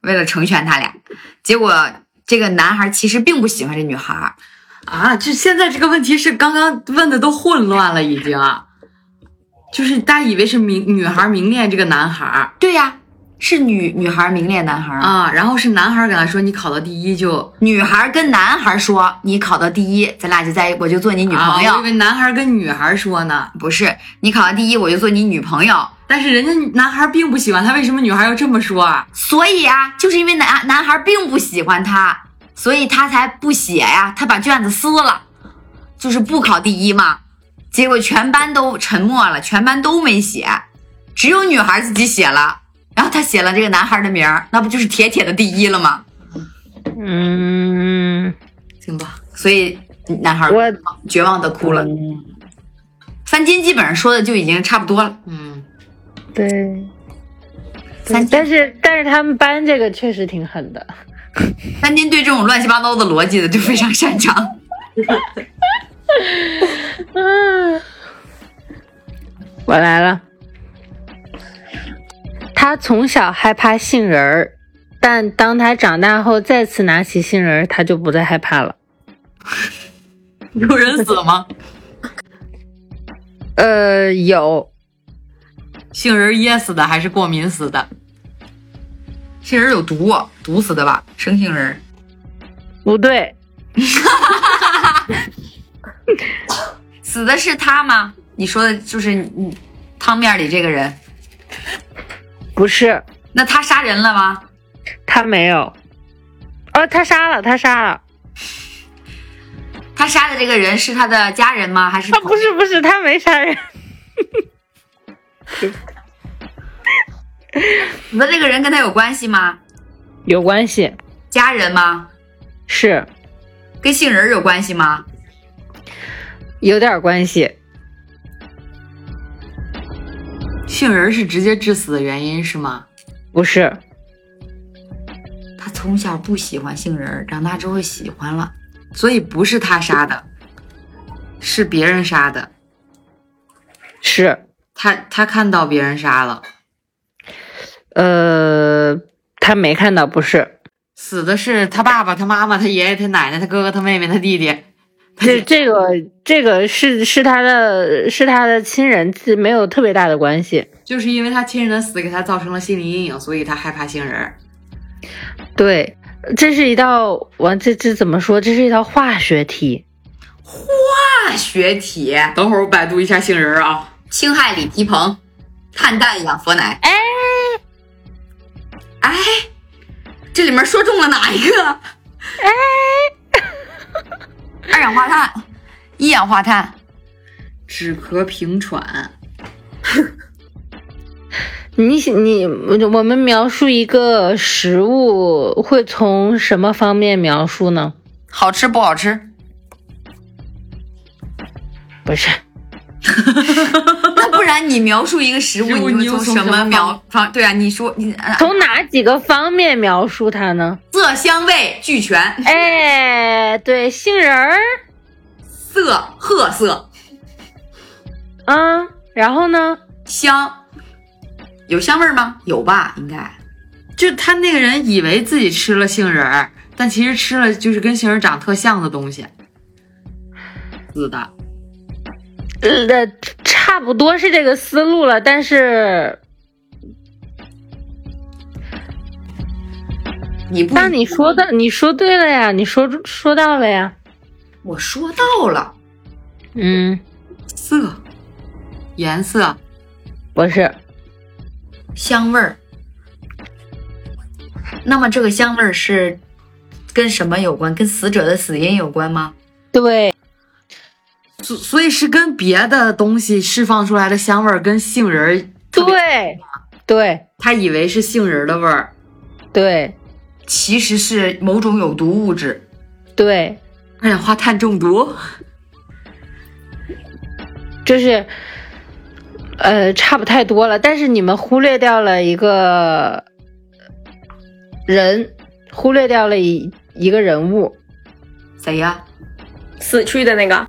为了成全他俩。结果这个男孩其实并不喜欢这女孩，啊，这现在这个问题是刚刚问的都混乱了，已经，就是大家以为是明女孩明恋这个男孩对呀，是女女孩明恋男孩儿，啊，然后是男孩跟他说你考到第一就女孩跟男孩说你考到第一，咱俩就在一，我就做你女朋友。啊我以为男孩跟女孩说呢，不是，你考到第一，我就做你女朋友。但是人家男孩并不喜欢他，为什么女孩要这么说啊？所以啊，就是因为男男孩并不喜欢他，所以他才不写呀，他把卷子撕了，就是不考第一嘛。结果全班都沉默了，全班都没写，只有女孩自己写了，然后他写了这个男孩的名儿，那不就是铁铁的第一了吗？嗯，行吧，所以男孩我绝望的哭了。三金基本上说的就已经差不多了。嗯，对。三金但是但是他们班这个确实挺狠的。三金对这种乱七八糟的逻辑的就非常擅长。[laughs] 嗯，我来了。他从小害怕杏仁儿，但当他长大后再次拿起杏仁儿，他就不再害怕了。[laughs] 有人死吗？呃，有，杏仁噎死的还是过敏死的？杏仁有毒，毒死的吧？生杏仁。不对，[laughs] 死的是他吗？你说的就是你汤面里这个人，不是，那他杀人了吗？他没有。哦，他杀了，他杀了。他杀的这个人是他的家人吗？还是啊，不是不是，他没杀人。[laughs] 你的这个人跟他有关系吗？有关系，家人吗？是跟杏仁有关系吗？有点关系。杏仁是直接致死的原因是吗？不是，他从小不喜欢杏仁，长大之后喜欢了。所以不是他杀的，是别人杀的。是他他看到别人杀了，呃，他没看到，不是。死的是他爸爸、他妈妈、他爷爷、他奶奶、他哥哥、他妹妹、他弟弟。这这个这个是是他的是他的亲人，没有特别大的关系。就是因为他亲人的死给他造成了心理阴影，所以他害怕杏仁儿。对，这是一道完这这怎么说？这是一道化学题。化学题，等会儿我百度一下杏仁儿啊。氢氦锂铍硼，碳氮氧氟氖。哎，哎，这里面说中了哪一个？哎，二氧化碳、一氧化碳。止咳平喘，[laughs] 你你我们描述一个食物会从什么方面描述呢？好吃不好吃？不是，[laughs] 然你描述一个食物，你会从什么描方方？对啊，你说你呃从哪几个方面描述它呢？色香味俱全，哎，对，杏仁儿色褐色啊，然后呢？香，有香味儿吗？有吧，应该。就他那个人以为自己吃了杏仁儿，但其实吃了就是跟杏仁儿长特像的东西。死的，呃，差不多是这个思路了，但是你不，那你说的，你说对了呀，你说说到了呀，我说到了，嗯，色，颜色，不是，香味儿。那么这个香味儿是跟什么有关？跟死者的死因有关吗？对，所所以是跟别的东西释放出来的香味儿跟杏仁儿，对，对，他以为是杏仁儿的味儿。对，其实是某种有毒物质。对，二氧化碳中毒，就是，呃，差不太多了，但是你们忽略掉了一个人，忽略掉了一一个人物，谁呀？死去的那个，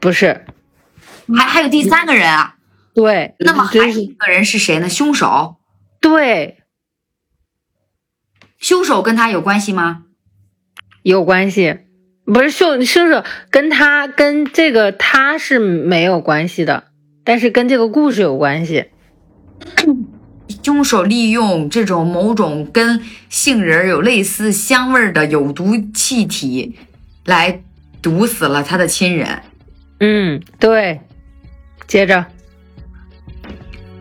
不是，还还有第三个人啊？对，那么还就是有一个人是谁呢？凶手。对，凶手跟他有关系吗？有关系，不是凶凶手跟他跟这个他是没有关系的，但是跟这个故事有关系。[clears throat] 凶手利用这种某种跟杏仁有类似香味的有毒气体，来毒死了他的亲人。嗯，对。接着，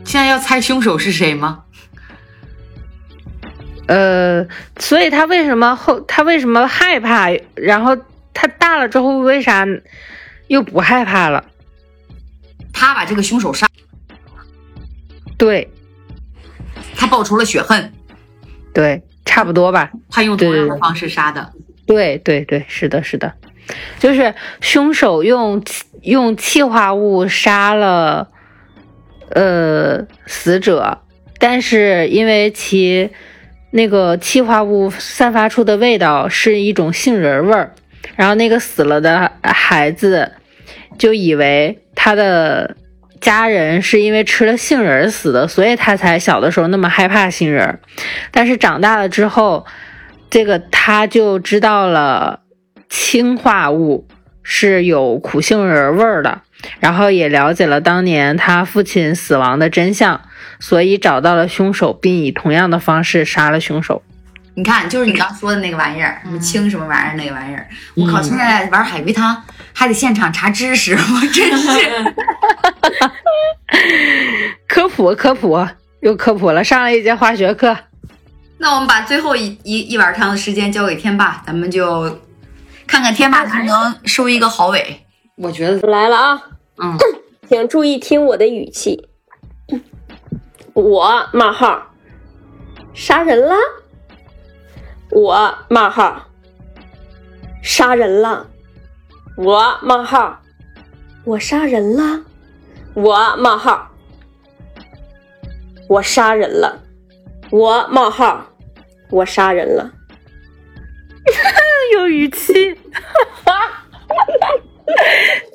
现在要猜凶手是谁吗？呃，所以他为什么后他为什么害怕？然后他大了之后为啥又不害怕了？他把这个凶手杀，对他报仇了血恨，对，差不多吧。他用同样的方式杀的。对对对，是的，是的，就是凶手用用气化物杀了呃死者，但是因为其那个气化物散发出的味道是一种杏仁味儿，然后那个死了的孩子就以为他的家人是因为吃了杏仁死的，所以他才小的时候那么害怕杏仁，但是长大了之后。这个他就知道了氢化物是有苦杏仁味儿的，然后也了解了当年他父亲死亡的真相，所以找到了凶手，并以同样的方式杀了凶手。你看，就是你刚说的那个玩意儿，什么氢什么玩意儿那个玩意儿。我靠，现在玩海龟汤还得现场查知识，我真是。[laughs] 科普科普又科普了，上了一节化学课。那我们把最后一一一碗汤的时间交给天霸，咱们就看看天马能不能收一个好尾。我觉得，来了啊！嗯，[clears throat] 请注意听我的语气。我冒号。杀人了，我冒号。杀人了，我冒号。我杀人了，我冒号。我杀人了，我冒号。我杀人了。[laughs] 有语气，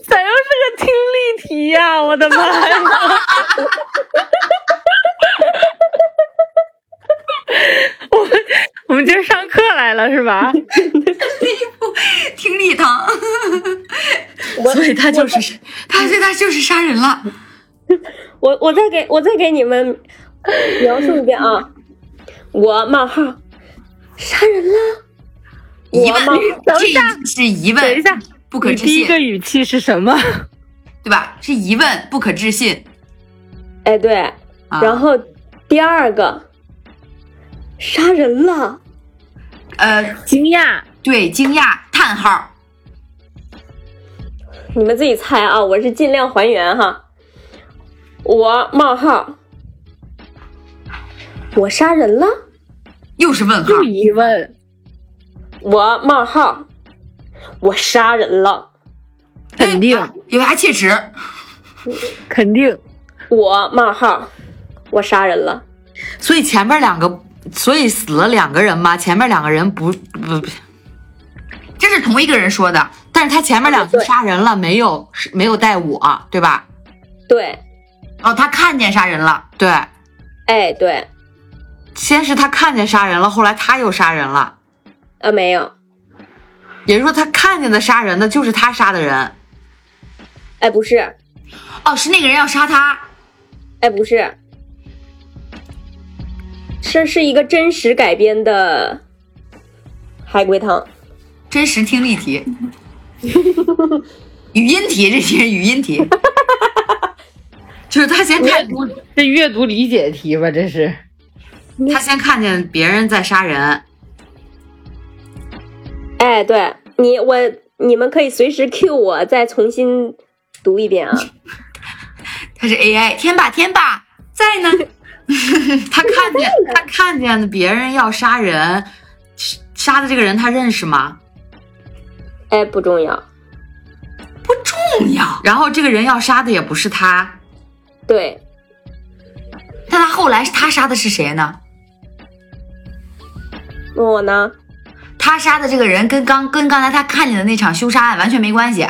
咋又是个听力题呀、我的妈呀！我们我们今儿上课来了是吧？[laughs] 听力汤，我所以他就是他，所以他就是杀人了。我我再给我再给你们描述一遍啊，我冒号杀人了，疑问这一是疑问，等一下，不可置信第一个，语气是什么？对吧？是疑问，不可置信。哎对，啊、然后第二个杀人了，呃，惊讶，对，惊讶，叹号，你们自己猜啊，我是尽量还原哈，我冒号。我杀人了，又是问号，又疑问，我冒号我杀人了，肯定。哎咬牙切齿。肯定，我冒号我杀人了，所以前面两个，所以死了两个人吗？前面两个人不不不，这是同一个人说的，但是他前面两次杀人了，没有没有带我，对吧？对，哦，他看见杀人了，对，哎对，先是他看见杀人了，后来他又杀人了，啊没有，也就是说他看见的杀人的就是他杀的人，哎不是，哦，是那个人要杀他，哎，不是，这是一个真实改编的海龟汤。真实听力题，语音题，这些语音题，[laughs] 就是他先看这阅读理解题吧？这是。他先看见别人在杀人，哎，对你，我你们可以随时 Q 我，再重新读一遍啊。[laughs] 他是 AI，天霸天霸在呢。[laughs] 他看见 [laughs] 他看见别人要杀人，杀的这个人他认识吗？哎，不重要。不重要。然后这个人要杀的也不是他，对，但他后来他杀的是谁呢？我呢？他杀的这个人跟刚跟刚才他看见的那场凶杀案完全没关系。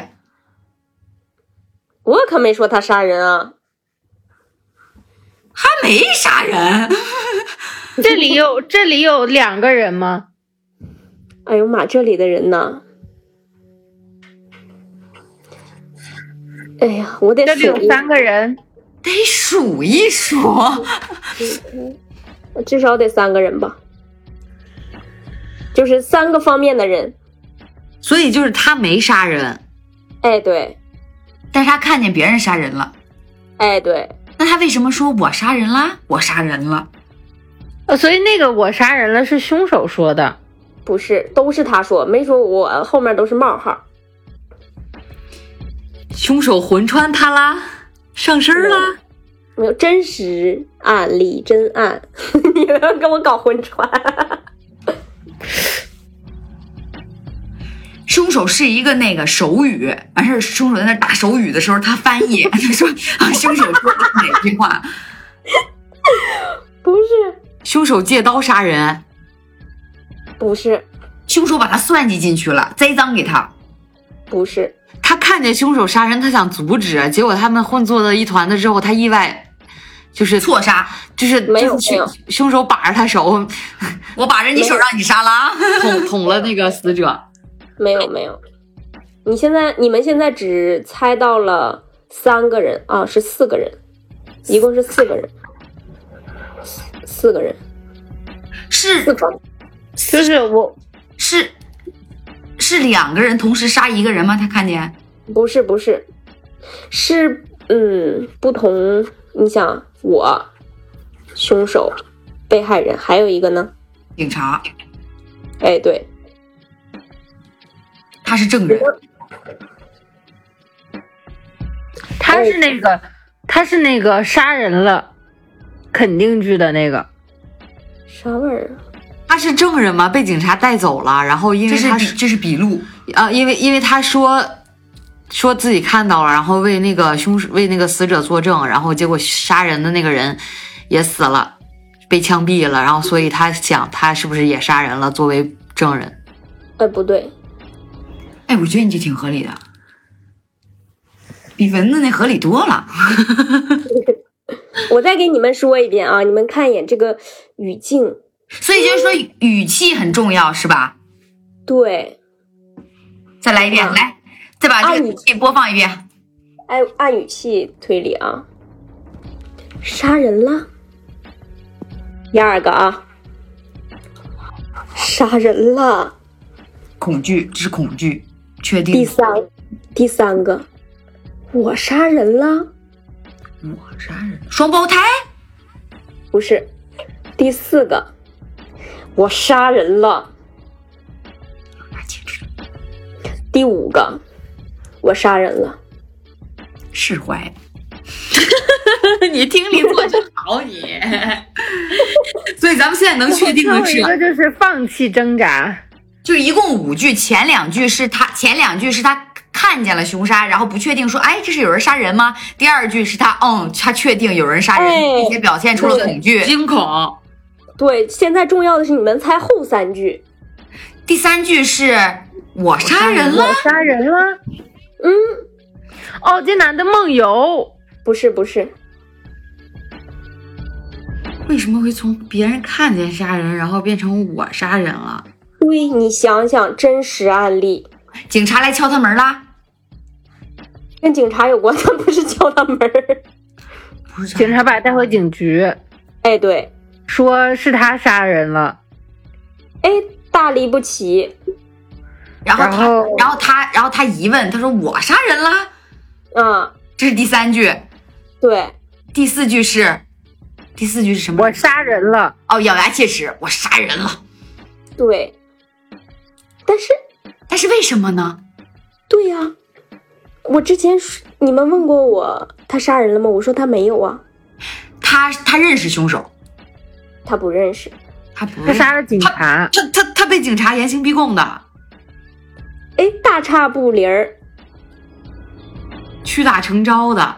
我可没说他杀人啊。他没杀人。[laughs] 这里有这里有两个人吗？哎呦妈，这里的人呢？哎呀，我得，这里有三个人，得数一数。[laughs] 至少得三个人吧。就是三个方面的人。所以就是他没杀人，哎，对，但是他看见别人杀人了。哎，对，那他为什么说我杀人啦？我杀人了？呃，所以那个我杀人了是凶手说的。不是，都是他说，没说我，后面都是冒号。凶手魂穿他啦，上身啦？没有真实案例，真案，[laughs] 你不要跟我搞混传。凶手是一个那个手语，完事儿凶手在那打手语的时候，他翻译，[laughs] 他说啊，凶手说的是哪句话？不是，凶手借刀杀人，不是，凶手把他算计进去了，栽赃给他。不是，他看见凶手杀人，他想阻止，结果他们混作了一团的之后，他意外就是错杀，就是没有凶手把着他手我把着你手让你杀了啊！捅捅了那个死者。没有，没有。你现在，你们现在只猜到了三个人啊，是四个人，一共是四个人，四四个人，是四个。就是我，是是两个人同时杀一个人吗？他看见不是不是，是嗯不同。你想，我凶手、被害人，还有一个呢？警察，哎，对，他是证人，他是那个，他是那个杀人了，肯定句的那个。啥玩意儿？他是证人吗？被警察带走了，然后因为他是笔这是笔录，啊，因为因为他说说自己看到了，然后为那个凶手为那个死者作证，然后结果杀人的那个人也死了，被枪毙了，然后所以他想他是不是也杀人了，作为证人。哎，不对，哎，我觉得你这挺合理的，比蚊子那合理多了。[laughs] 我再给你们说一遍啊，你们看一眼这个语境，所以就是说语气很重要，是吧？对，再来一遍，嗯来，再把这语个语气播放一遍。按按语气推理啊，杀人了。第二个啊，杀人了。恐惧，这是恐惧，确定。第三，第三个，我杀人了，我杀人，双胞胎，不是。第四个，我杀人了。拿戒指，第五个，我杀人了。释怀。[laughs] 你听力做真好，你。[laughs] 所以咱们现在能确定的是一个就是放弃挣扎。就一共五句，前两句是他，前两句是他看见了凶杀，然后不确定说，哎，这是有人杀人吗？第二句是他，嗯，他确定有人杀人，哎并且表现出了恐惧。惊恐。对，现在重要的是你们猜后三句。第三句是我杀人了我，杀人了。嗯，哦，这男的梦游。不是不是，为什么会从别人看见杀人，然后变成我杀人了？对你想想真实案例，警察来敲他门啦。跟警察有关，但不是敲他门儿。不是警察把他带回警局，哎，对，说是他杀人了。哎，大离不齐。然后他，然后然后他，然后他疑问，他说我杀人了，嗯，这是第三句，对，第四句是，第四句是什么？我杀人了。哦，咬牙切齿，我杀人了。对，但是，但是为什么呢？对呀、我之前说你们问过我他杀人了吗？我说他没有啊，他他认识凶手，他不认识。他不他杀了警察。他他他被警察严刑逼供的，哎，大差不离儿，屈打成招的。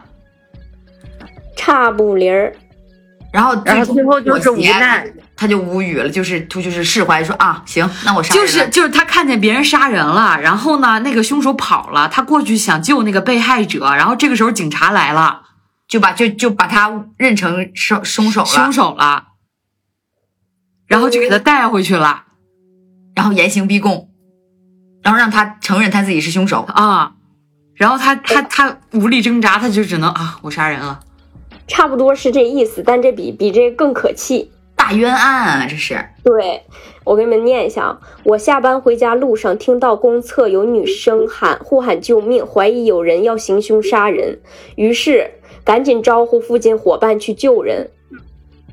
差不离儿。然后然后最后就是无奈，他就无语了，就是他就是释怀，说啊，行，那我杀人了就是就是他看见别人杀人了，然后呢，那个凶手跑了，他过去想救那个被害者，然后这个时候警察来了，就把就就把他认成凶凶手了，凶手了，然后就给他带回去了然后严刑逼供，然后让他承认他自己是凶手。啊。然后他他他无力挣扎，他就只能啊，我杀人了，差不多是这意思，但这比比这更可气。大冤案啊，这是。对，我给你们念一下啊。我下班回家路上，听到公厕有女生喊呼喊救命，怀疑有人要行凶杀人，于是赶紧招呼附近伙伴去救人。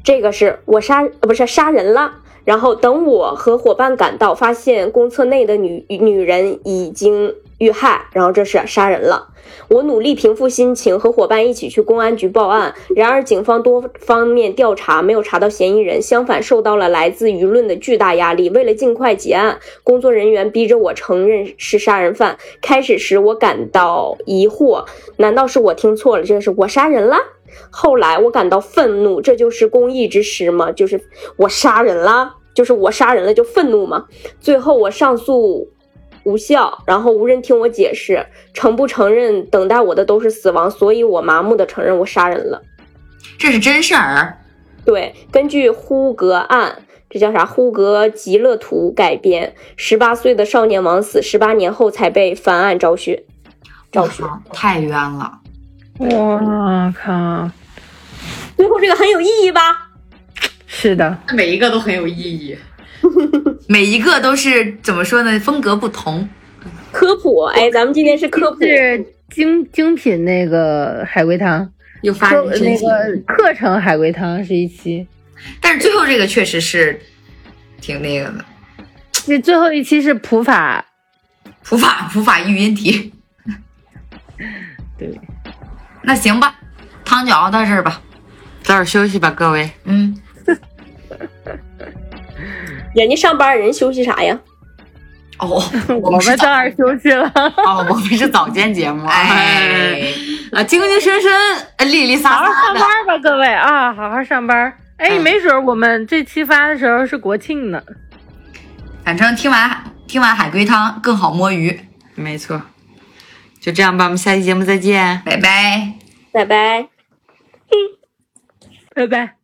这个是我杀，不是杀人了。然后等我和伙伴赶到，发现公厕内的女女人已经遇害，然后这是杀人了。我努力平复心情，和伙伴一起去公安局报案。然而，警方多方面调查没有查到嫌疑人，相反受到了来自舆论的巨大压力。为了尽快结案，工作人员逼着我承认是杀人犯。开始时，我感到疑惑，难道是我听错了？这是我杀人了？后来我感到愤怒，这就是公益之师吗？就是我杀人了，就是我杀人了就愤怒吗？最后我上诉无效，然后无人听我解释，承不承认等待我的都是死亡，所以我麻木的承认我杀人了。这是真事儿。对，根据呼格案，这叫啥？呼格吉勒图改编，十八岁的少年枉死，十八年后才被翻案昭雪。昭雪，太冤了。我靠！最后这个很有意义吧？是的，每一个都很有意义。[laughs] 每一个都是怎么说呢？风格不同。科普，哎，咱们今天是科普，是精精品那个海龟汤，又发那。个课程海龟汤是一期，但是最后这个确实是挺那个的，那最后一期是普法，普法普法育音题。[laughs] 对，那行吧，汤就熬到这儿吧。早点休息吧，各位。嗯，[laughs] 人家上班人休息啥呀？哦，[laughs] 我们早当然休息了。哦，我们是早间节目。哎，[laughs] 啊，精精神神，呃利利好好撒撒的。上班吧，各位啊，好好上班。哎，嗯没准我们这期发的时候是国庆呢。反正听完听完海龟汤更好摸鱼。没错。就这样吧，我们下期节目再见。拜拜。拜拜。拜拜。